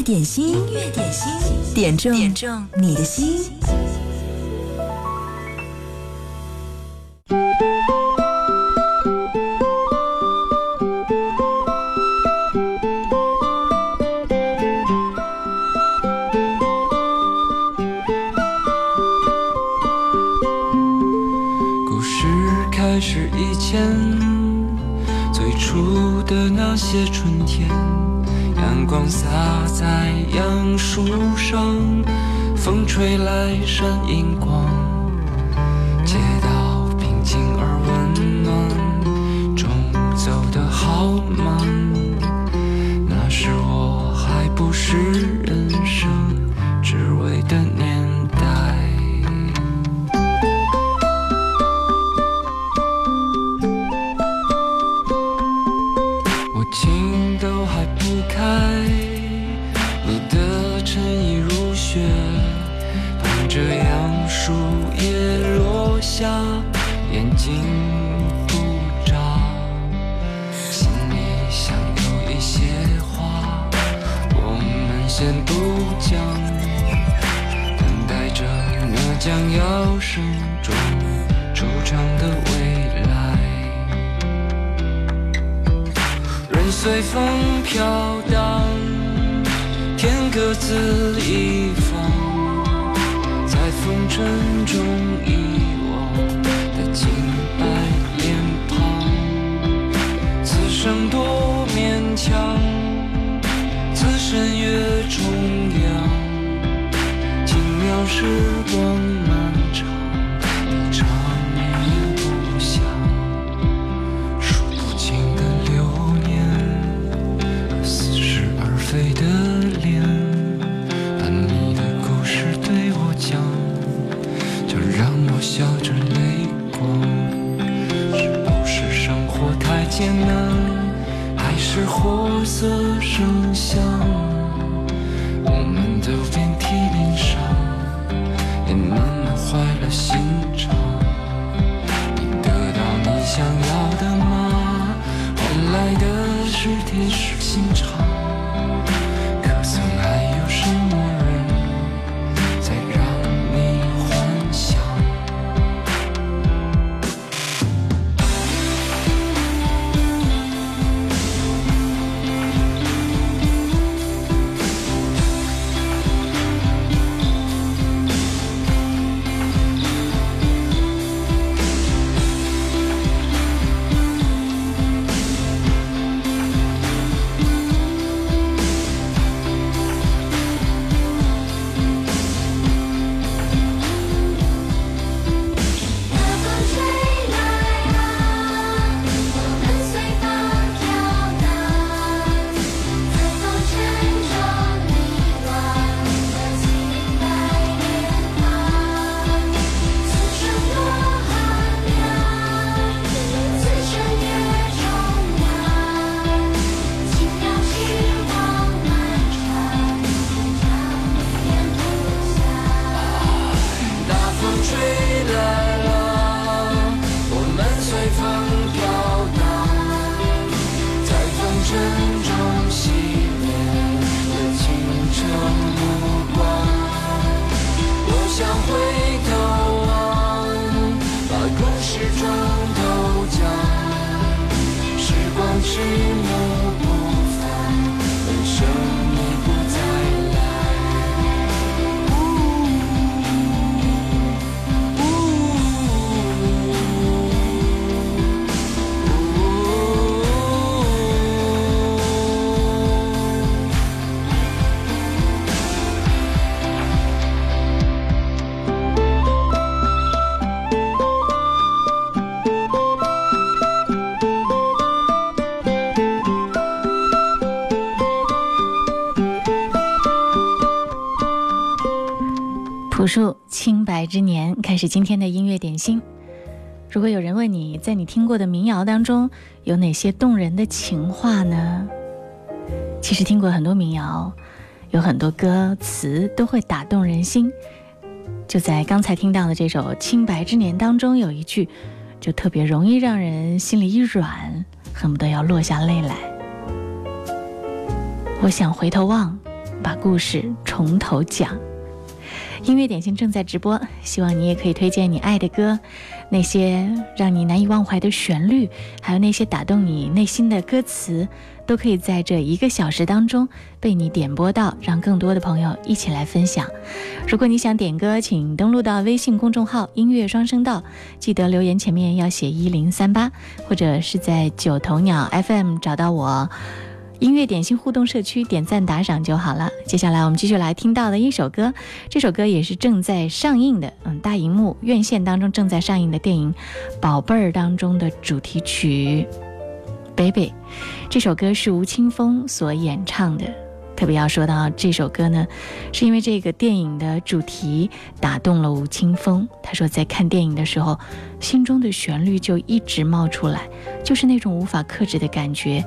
乐点心，音乐点心，点中点中你的心。吹来声音随风飘荡，天各自一方，在风尘中遗忘的清白脸庞。此生多勉强，此身越重阳，轻描时白之年开始今天的音乐点心。如果有人问你在你听过的民谣当中有哪些动人的情话呢？其实听过很多民谣，有很多歌词都会打动人心。就在刚才听到的这首《清白之年》当中，有一句就特别容易让人心里一软，恨不得要落下泪来。我想回头望，把故事从头讲。音乐点心正在直播，希望你也可以推荐你爱的歌，那些让你难以忘怀的旋律，还有那些打动你内心的歌词，都可以在这一个小时当中被你点播到，让更多的朋友一起来分享。如果你想点歌，请登录到微信公众号“音乐双声道”，记得留言前面要写一零三八，或者是在九头鸟 FM 找到我。音乐点心互动社区点赞打赏就好了。接下来我们继续来听到的一首歌，这首歌也是正在上映的，嗯，大荧幕院线当中正在上映的电影《宝贝儿》当中的主题曲《Baby》。这首歌是吴青峰所演唱的。特别要说到这首歌呢，是因为这个电影的主题打动了吴青峰。他说，在看电影的时候，心中的旋律就一直冒出来，就是那种无法克制的感觉。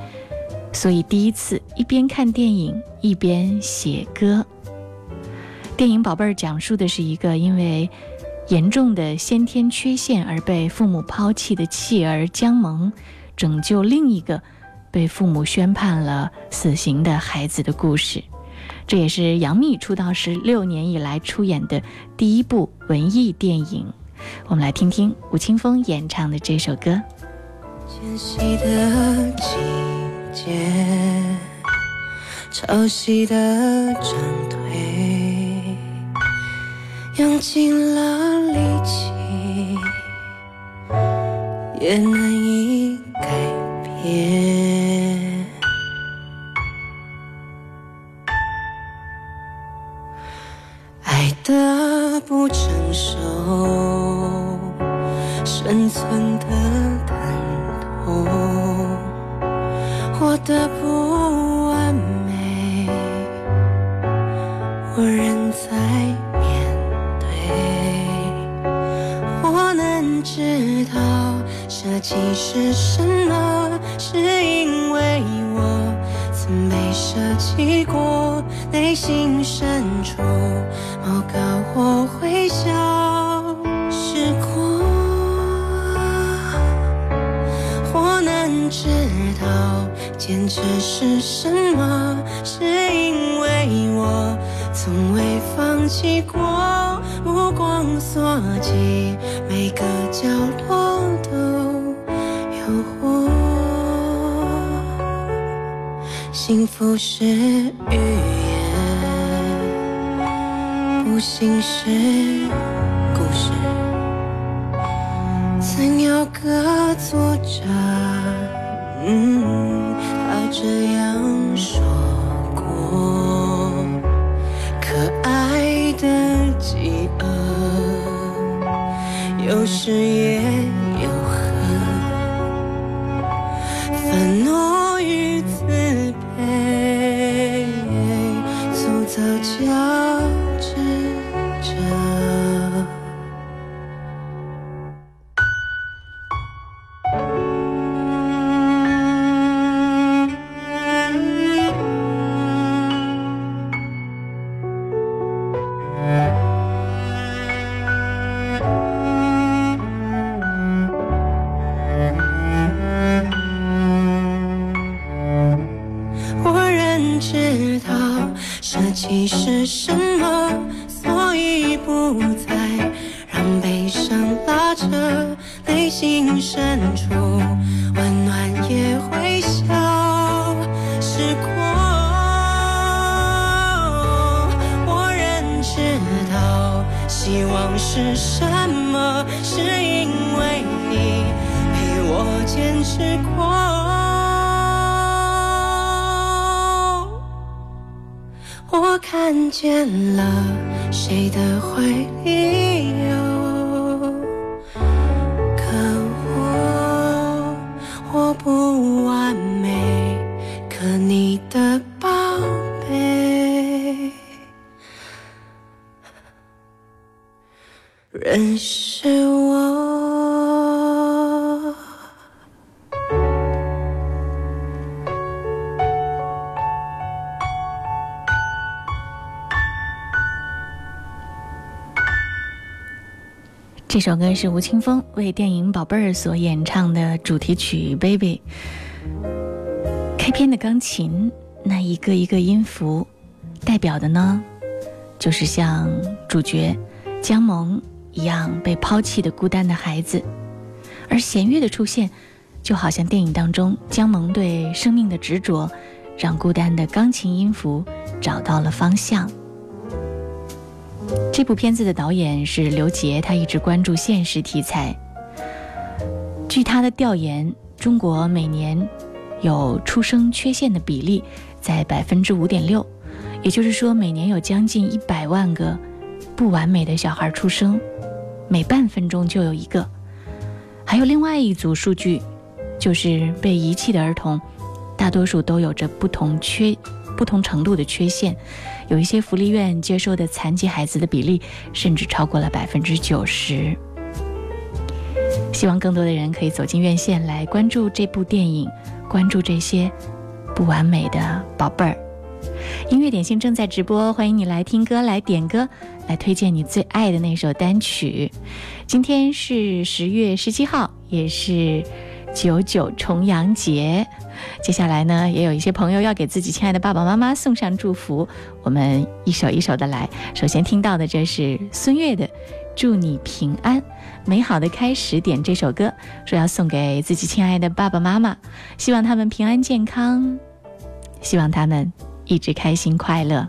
所以第一次一边看电影一边写歌。电影《宝贝儿》讲述的是一个因为严重的先天缺陷而被父母抛弃的弃儿江萌，拯救另一个被父母宣判了死刑的孩子的故事。这也是杨幂出道十六年以来出演的第一部文艺电影。我们来听听吴青峰演唱的这首歌。迁徙的季节，潮汐的涨退，用尽了力气，也难以改变。爱的不成熟，生存的疼痛，的不完美，我仍在面对。我能知道设计是什么，是什么，是因为我从未放弃过。目光所及，每个角落都有我。幸福是语言，不幸是这首歌是吴青峰为电影《宝贝儿》所演唱的主题曲《Baby》。开篇的钢琴，那一个一个音符，代表的呢，就是像主角江萌一样被抛弃的孤单的孩子，而弦乐的出现，就好像电影当中江萌对生命的执着，让孤单的钢琴音符找到了方向。这部片子的导演是刘杰，他一直关注现实题材。据他的调研，中国每年有出生缺陷的比例在百分之五点六，也就是说，每年有将近一百万个不完美的小孩出生，每半分钟就有一个。还有另外一组数据，就是被遗弃的儿童，大多数都有着不同缺、不同程度的缺陷。有一些福利院接收的残疾孩子的比例，甚至超过了百分之九十。希望更多的人可以走进院线来关注这部电影，关注这些不完美的宝贝儿。音乐点心正在直播，欢迎你来听歌、来点歌、来推荐你最爱的那首单曲。今天是十月十七号，也是九九重阳节。接下来呢，也有一些朋友要给自己亲爱的爸爸妈妈送上祝福，我们一首一首的来。首先听到的这是孙悦的《祝你平安》，美好的开始。点这首歌，说要送给自己亲爱的爸爸妈妈，希望他们平安健康，希望他们一直开心快乐。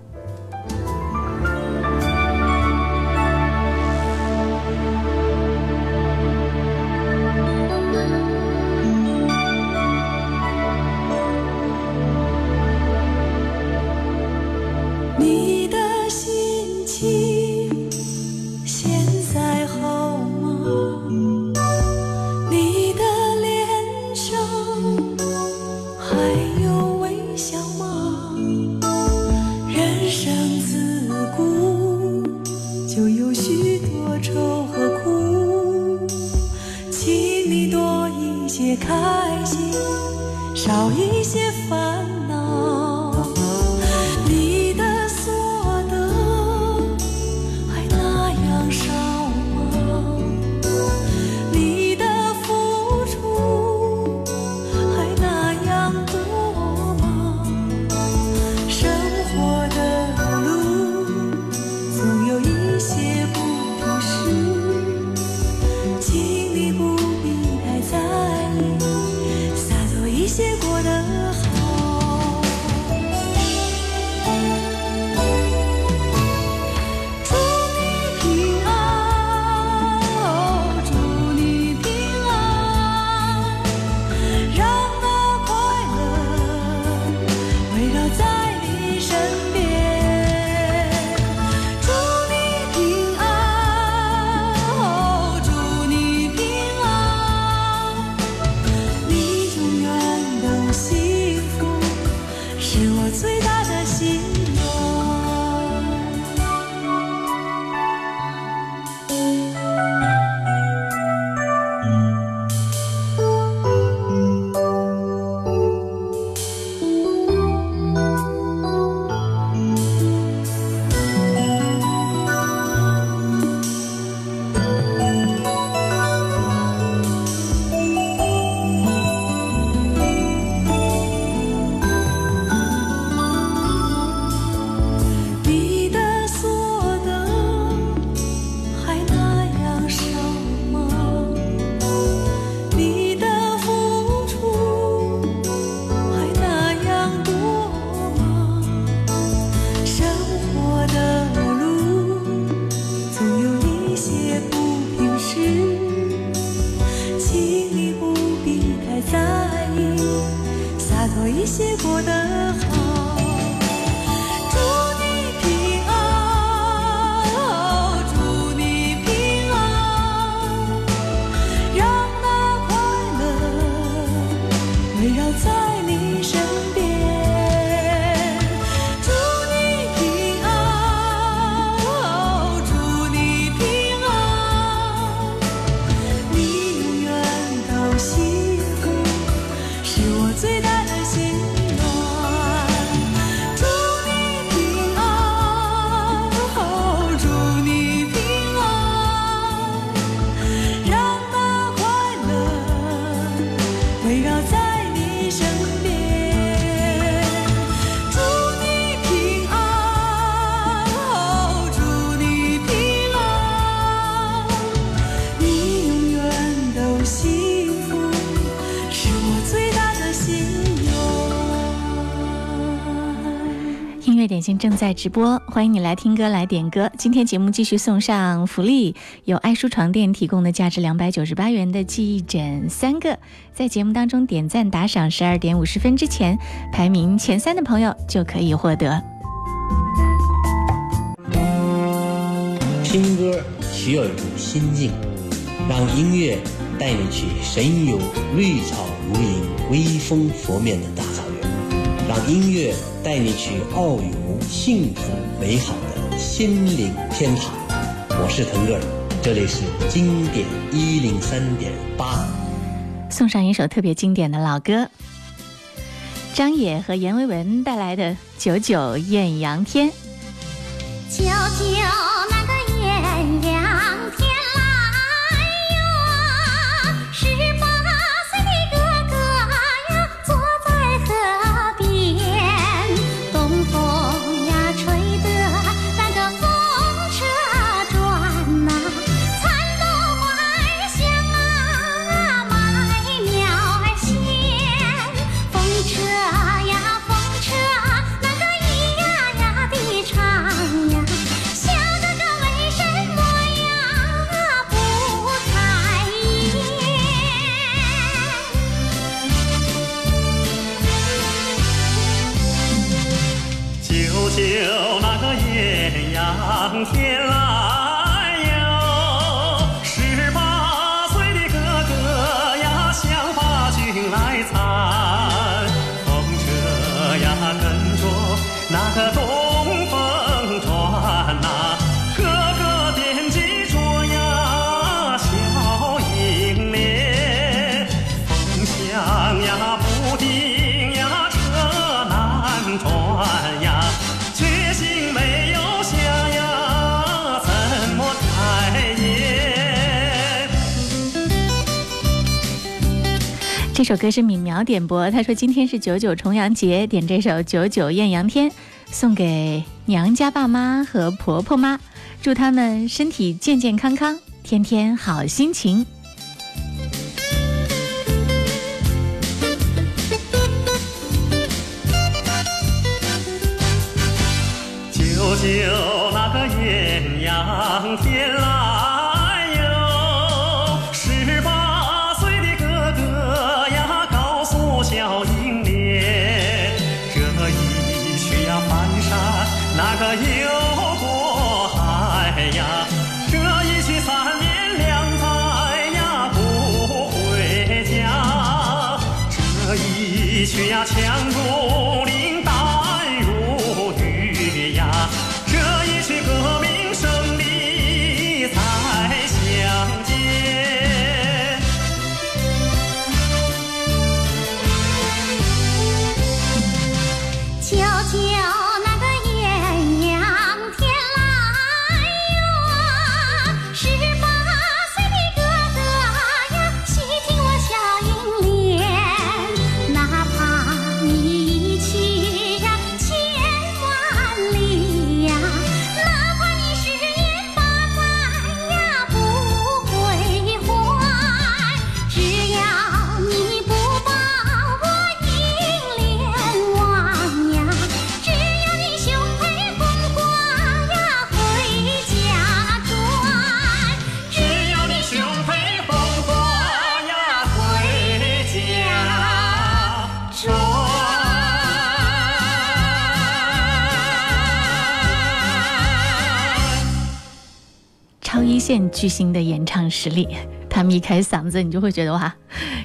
直播，欢迎你来听歌来点歌。今天节目继续送上福利，有爱舒床垫提供的价值两百九十八元的记忆枕三个，在节目当中点赞打赏十二点五十分之前排名前三的朋友就可以获得。听歌需要一种心境，让音乐带你去神游绿草如茵、微风拂面的大草原，让音乐带你去遨游幸福美好的心灵天堂。我是腾格尔，这里是经典一零三点八。送上一首特别经典的老歌，张也和阎维文带来的《九九艳阳天》。九九这首歌是敏苗点播，他说今天是九九重阳节，点这首《九九艳阳天》，送给娘家爸妈和婆婆妈，祝他们身体健健康康，天天好心情。巨星的演唱实力，他们一开嗓子，你就会觉得哇，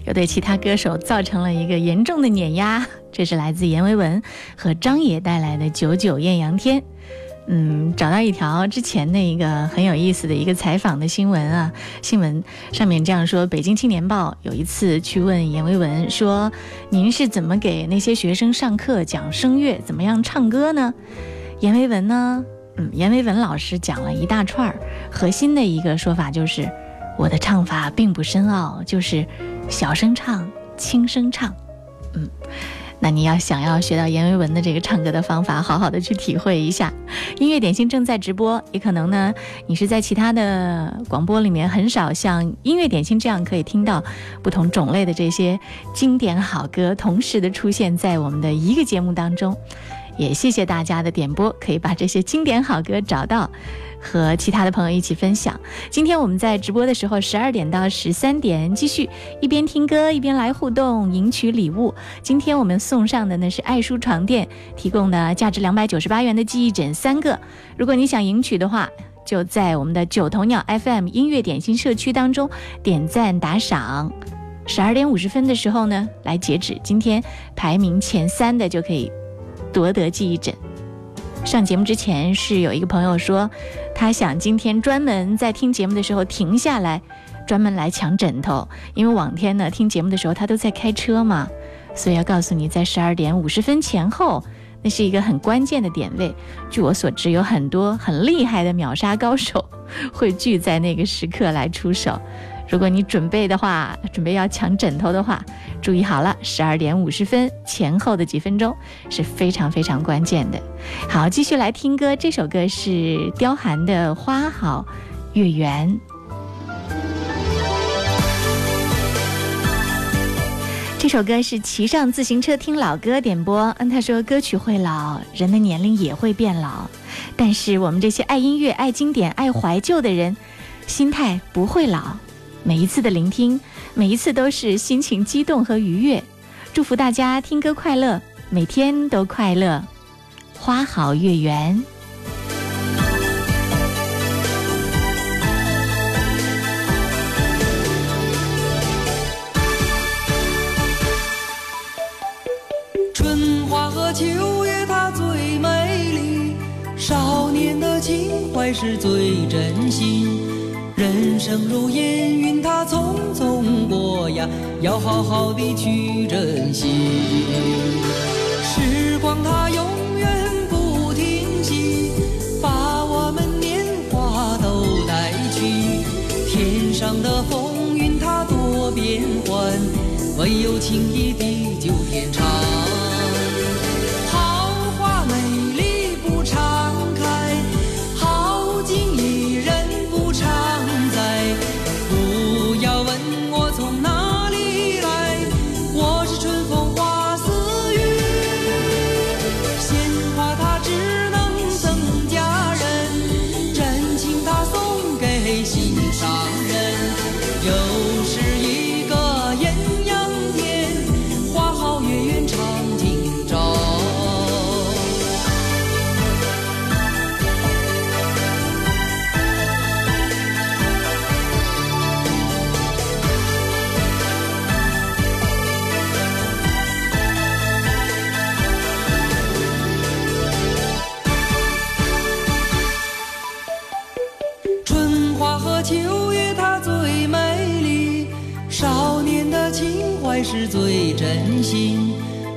又对其他歌手造成了一个严重的碾压。这是来自阎维文和张也带来的《九九艳阳天》。嗯，找到一条之前的一个很有意思的一个采访的新闻啊，新闻上面这样说：北京青年报有一次去问阎维文说：“您是怎么给那些学生上课讲声乐，怎么样唱歌呢？”阎维文呢，嗯，阎维文老师讲了一大串儿，核心的一个说法就是，我的唱法并不深奥，就是小声唱，轻声唱，嗯。那你要想要学到阎维文的这个唱歌的方法，好好的去体会一下。音乐点心正在直播，也可能呢，你是在其他的广播里面很少像音乐点心这样可以听到不同种类的这些经典好歌同时的出现在我们的一个节目当中。也谢谢大家的点播，可以把这些经典好歌找到。和其他的朋友一起分享。今天我们在直播的时候，十二点到十三点继续一边听歌一边来互动，赢取礼物。今天我们送上的呢是爱舒床垫提供的价值两百九十八元的记忆枕三个。如果你想赢取的话，就在我们的九头鸟 FM 音乐点心社区当中点赞打赏。十二点五十分的时候呢来截止，今天排名前三的就可以夺得记忆枕。上节目之前是有一个朋友说，他想今天专门在听节目的时候停下来，专门来抢枕头，因为往天呢听节目的时候他都在开车嘛，所以要告诉你，在十二点五十分前后，那是一个很关键的点位。据我所知，有很多很厉害的秒杀高手会聚在那个时刻来出手。如果你准备的话，准备要抢枕头的话，注意好了，十二点五十分前后的几分钟是非常非常关键的。好，继续来听歌，这首歌是刁寒的《花好月圆》。这首歌是骑上自行车听老歌点播。嗯，他说歌曲会老，人的年龄也会变老，但是我们这些爱音乐、爱经典、爱怀旧的人，心态不会老。每一次的聆听，每一次都是心情激动和愉悦。祝福大家听歌快乐，每天都快乐。花好月圆，春花和秋月它最美丽，少年的情怀是最真心。人生如烟云，它匆匆过呀，要好好的去珍惜。时光它永远不停息，把我们年华都带去。天上的风云它多变幻，唯有情谊地久天长。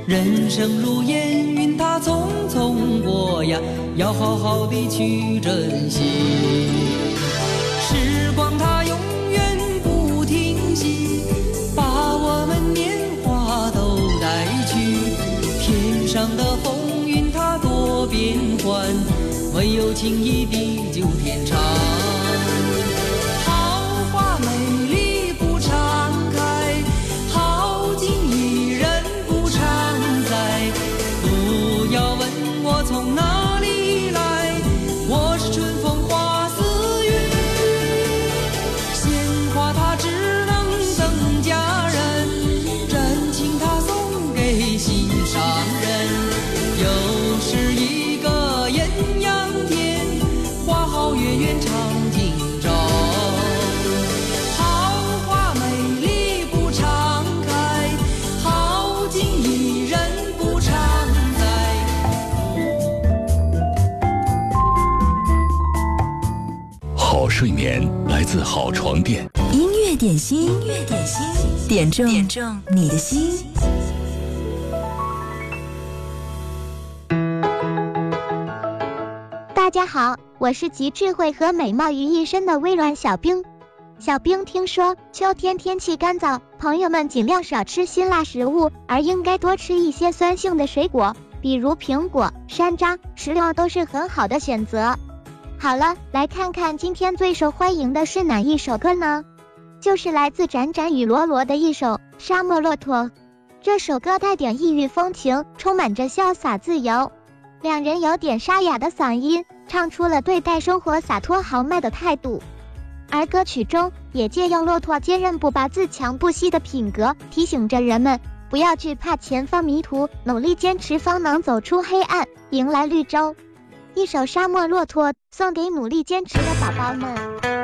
人生如烟云，它匆匆过呀，要好好的去珍惜。时光它永远不停息，把我们年华都带去。天上的风云它多变幻，唯有情谊地久天长。自好床垫。音乐点心，音乐点心，点中点中你的心。大家好，我是集智慧和美貌于一身的微软小冰。小冰听说秋天天气干燥，朋友们尽量少吃辛辣食物，而应该多吃一些酸性的水果，比如苹果、山楂、石榴都是很好的选择。好了，来看看今天最受欢迎的是哪一首歌呢？就是来自展展与罗罗的一首《沙漠骆驼》。这首歌带点异域风情，充满着潇洒自由。两人有点沙哑的嗓音，唱出了对待生活洒脱豪迈的态度。而歌曲中也借用骆驼坚韧不拔、自强不息的品格，提醒着人们不要惧怕前方迷途，努力坚持方能走出黑暗，迎来绿洲。一首《沙漠骆驼》送给努力坚持的宝宝们。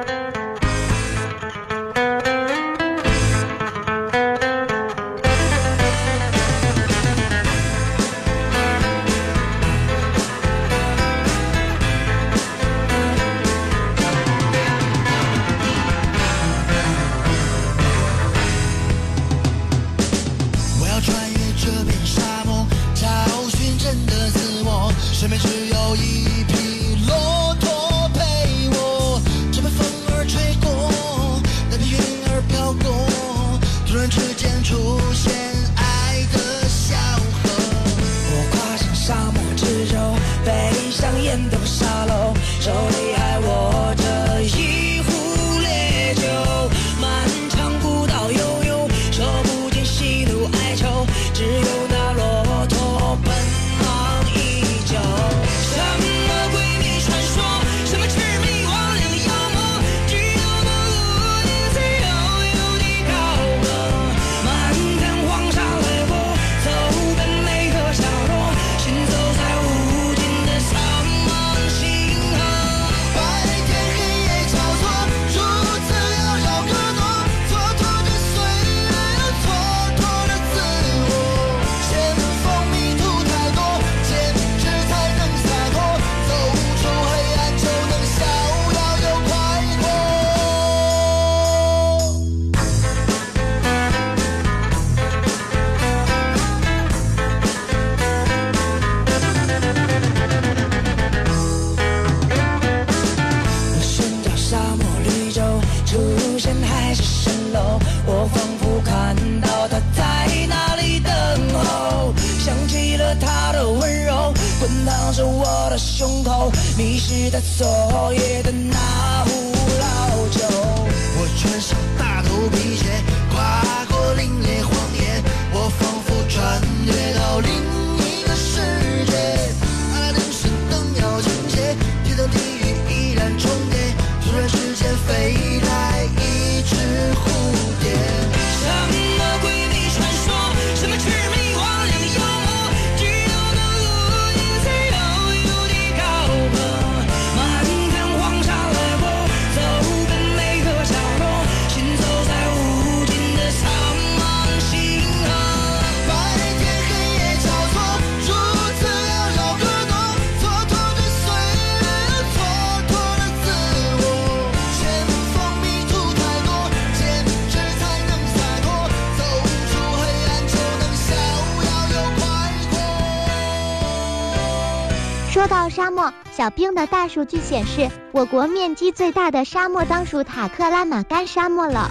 小兵的大数据显示，我国面积最大的沙漠当属塔克拉玛干沙漠了。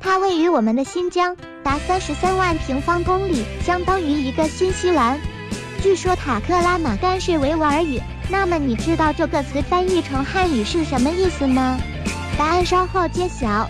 它位于我们的新疆，达三十三万平方公里，相当于一个新西兰。据说塔克拉玛干是维吾尔语，那么你知道这个词翻译成汉语是什么意思吗？答案稍后揭晓。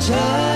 这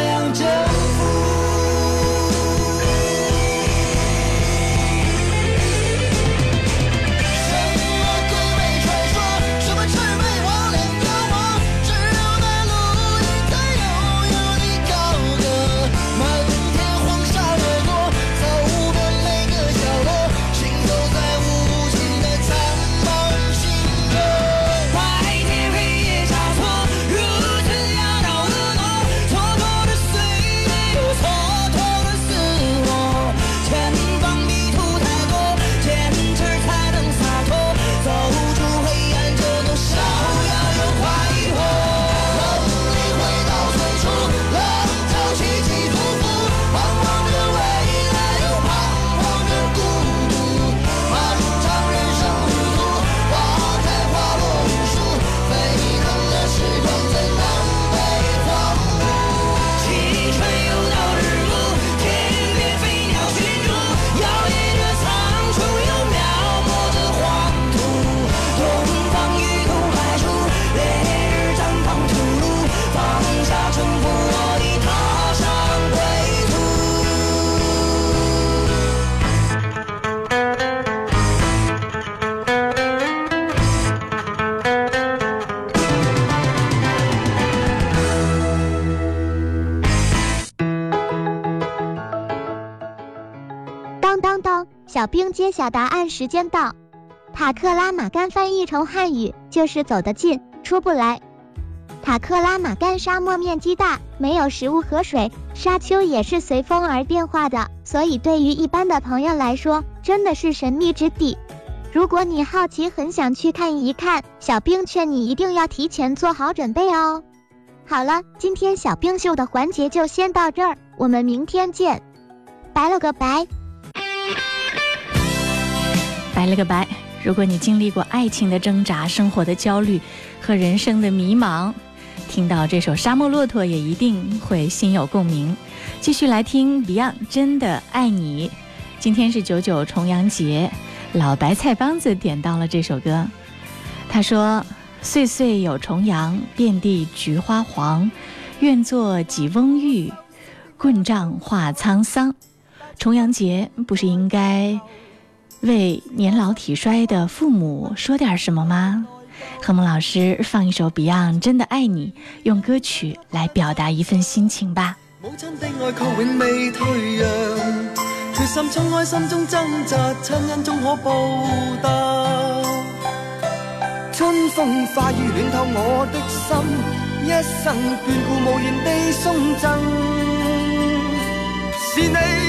兵揭晓答案时间到。塔克拉玛干翻译成汉语就是走得近，出不来。塔克拉玛干沙漠面积大，没有食物和水，沙丘也是随风而变化的，所以对于一般的朋友来说，真的是神秘之地。如果你好奇，很想去看一看，小兵劝你一定要提前做好准备哦。好了，今天小兵秀的环节就先到这儿，我们明天见，拜了个拜。拜了个拜。如果你经历过爱情的挣扎、生活的焦虑和人生的迷茫，听到这首《沙漠骆驼》也一定会心有共鸣。继续来听 Beyond《真的爱你》。今天是九九重阳节，老白菜帮子点到了这首歌。他说：“岁岁有重阳，遍地菊花黄。愿做几翁玉，棍杖化沧桑。”重阳节不是应该？为年老体衰的父母说点什么吗？何梦老师放一首 Beyond《真的爱你》，用歌曲来表达一份心情吧。母亲的爱却永未退让，决心冲开心中挣扎，亲恩终可报答。春风化雨暖透我的心，一生眷顾无言地送赠，是你。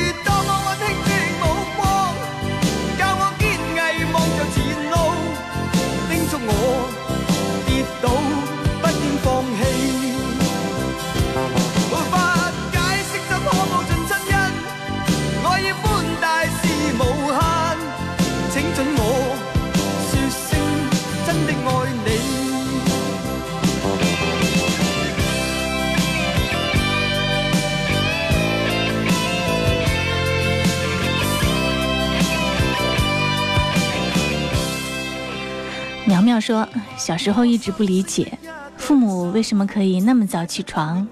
妙说：“小时候一直不理解，父母为什么可以那么早起床。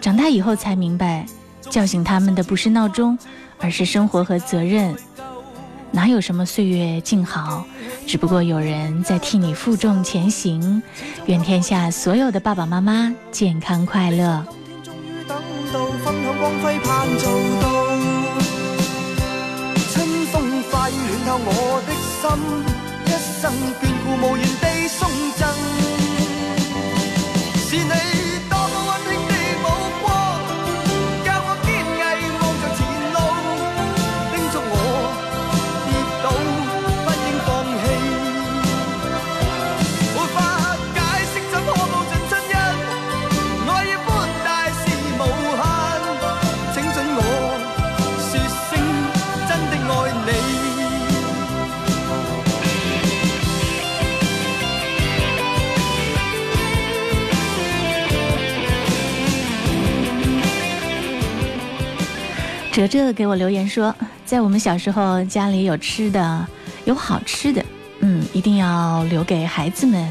长大以后才明白，叫醒他们的不是闹钟，而是生活和责任。哪有什么岁月静好，只不过有人在替你负重前行。愿天下所有的爸爸妈妈健康快乐。”哲哲给我留言说，在我们小时候家里有吃的，有好吃的，嗯，一定要留给孩子们，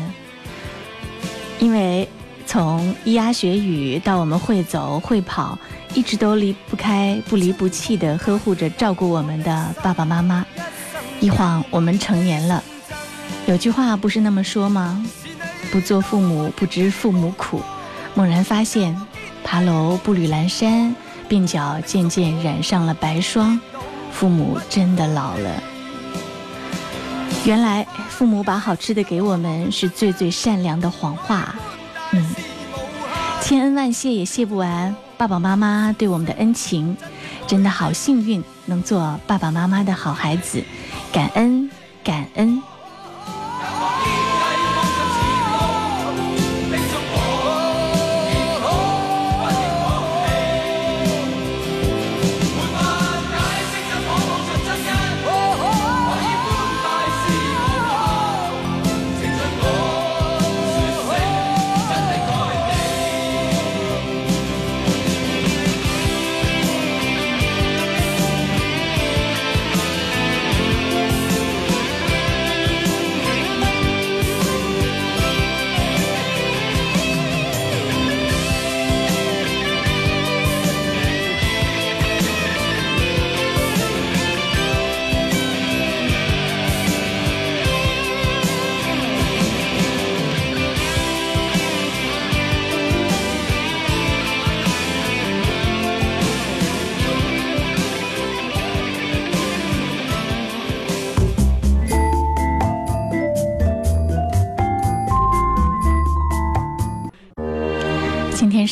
因为从咿呀学语到我们会走会跑，一直都离不开不离不弃的呵护着照顾我们的爸爸妈妈。一晃我们成年了，有句话不是那么说吗？不做父母不知父母苦，猛然发现，爬楼步履阑珊。鬓角渐渐染上了白霜，父母真的老了。原来父母把好吃的给我们是最最善良的谎话。嗯，千恩万谢也谢不完爸爸妈妈对我们的恩情，真的好幸运能做爸爸妈妈的好孩子，感恩感恩。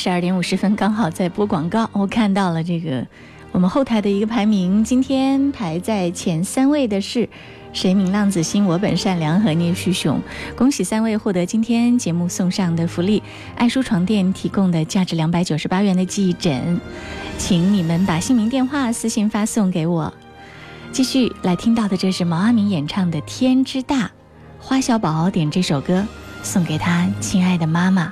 十二点五十分，刚好在播广告，我看到了这个我们后台的一个排名，今天排在前三位的是。谁明浪子心，我本善良和聂旭雄，恭喜三位获得今天节目送上的福利——爱舒床垫提供的价值两百九十八元的记忆枕，请你们把姓名、电话私信发送给我。继续来听到的，这是毛阿敏演唱的《天之大》，花小宝点这首歌送给他亲爱的妈。妈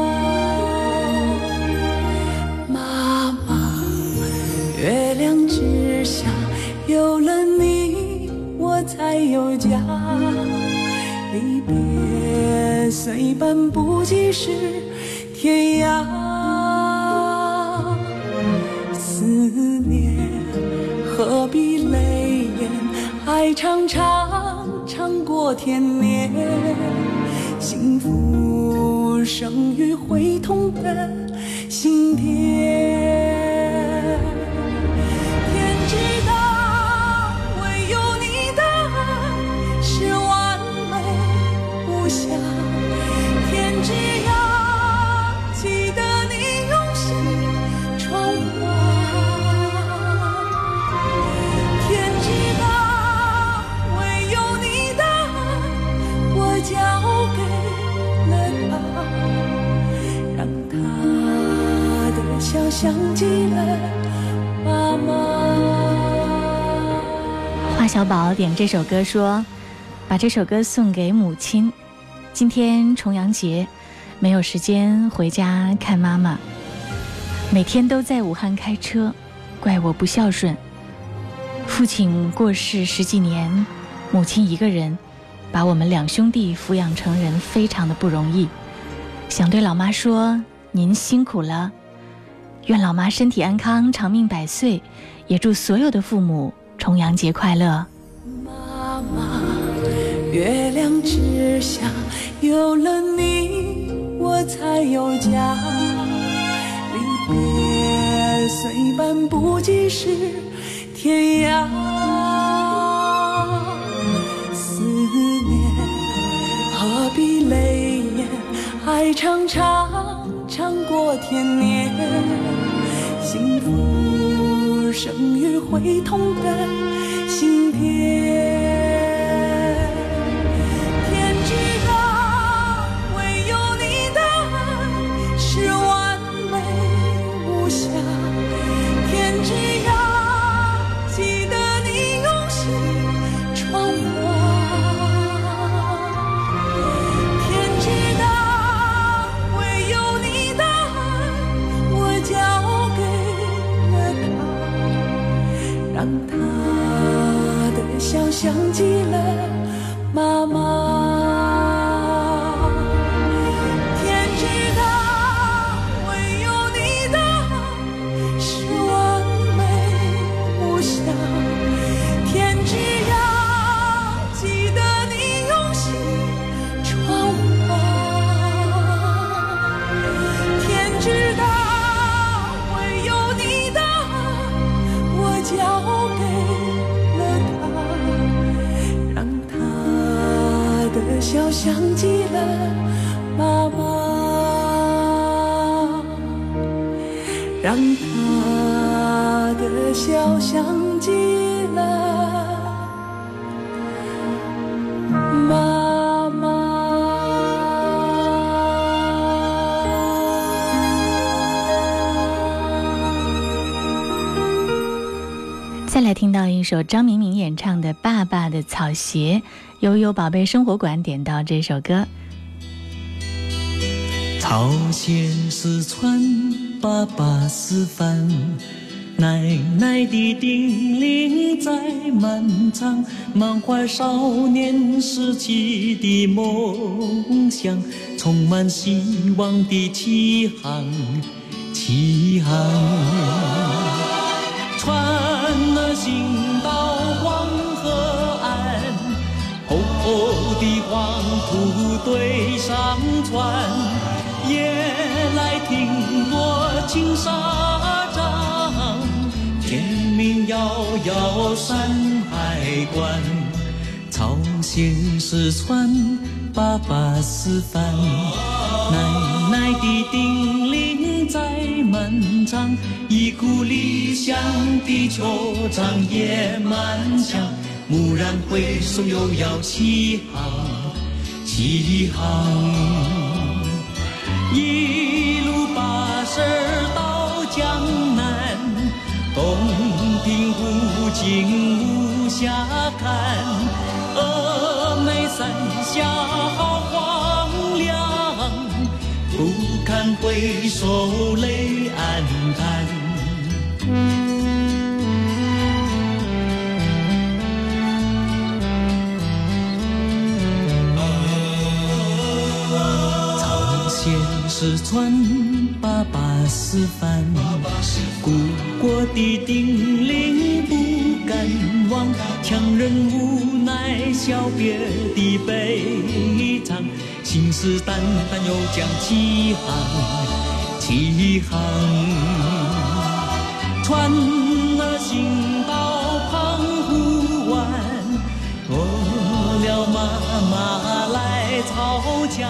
有了你，我才有家。离别虽半步即是天涯，思念何必泪眼？爱长长长过天年，幸福生于会痛的心田。这首歌说：“把这首歌送给母亲。今天重阳节，没有时间回家看妈妈。每天都在武汉开车，怪我不孝顺。父亲过世十几年，母亲一个人把我们两兄弟抚养成人，非常的不容易。想对老妈说，您辛苦了。”愿老妈身体安康，长命百岁，也祝所有的父母重阳节快乐。月亮之下有了你，我才有家。离别虽半步即是天涯，思念何必泪眼？爱长长。长过天年，幸福生于会痛的心田。当她的笑像极了妈妈。让他的笑像极了妈妈。再来听到一首张明敏演唱的《爸爸的草鞋》。悠悠宝贝生活馆点到这首歌。草鞋是穿爸爸示范，奶奶的叮咛在漫长，满怀少年时期的梦想，充满希望的起航，起航。船儿行到黄河岸，厚厚的黄土堆上船，夜来听我轻纱帐，天明遥遥山海关，朝鲜是船，爸爸是帆，奶奶的叮咛在漫长，一股理想的球场也满腔，蓦然回首又要起航，起航。一路跋涉到江南，洞庭湖景无暇看，峨眉山下好荒凉，不堪回首泪暗弹。四川，爸爸是帆，故国的叮咛不敢忘，强人无奈小别的悲伤，信誓旦旦又将起航，起航。船儿行到澎湖湾，驮了妈妈来操枪，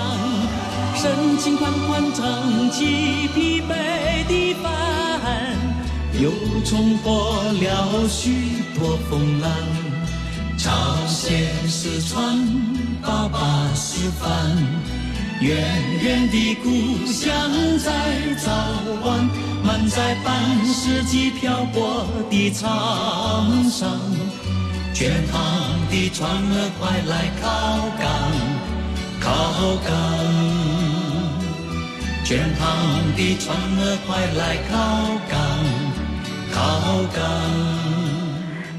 深情款款撑起疲惫的帆，又冲破了许多风浪。朝鲜是船，爸爸是帆，远远的故乡在早晚，满载半世纪漂泊的沧桑。全航的船儿快来靠港，靠港。全航的船儿快来靠港，靠港。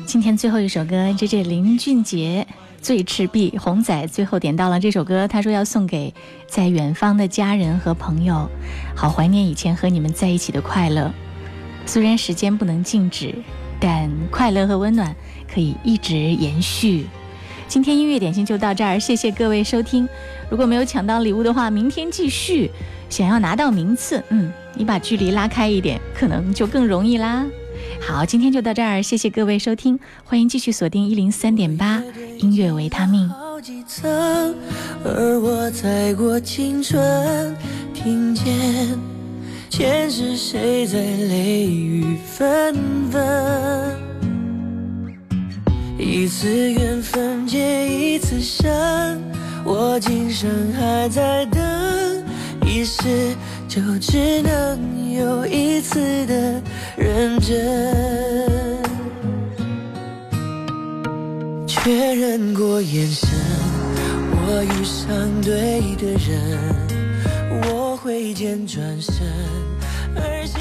今天最后一首歌，这是林俊杰《醉赤壁》，红仔最后点到了这首歌，他说要送给在远方的家人和朋友，好怀念以前和你们在一起的快乐。虽然时间不能静止，但快乐和温暖可以一直延续。今天音乐点心就到这儿，谢谢各位收听。如果没有抢到礼物的话，明天继续。想要拿到名次，嗯，你把距离拉开一点，可能就更容易啦。好，今天就到这儿，谢谢各位收听，欢迎继续锁定一零三点八音乐维他命。好几层，而我踩过青春，听见前世谁在泪雨纷纷。一次缘分结一次伤，我今生还在等，一世就只能有一次的认真。确认过眼神，我遇上对的人，我挥剑转身，而现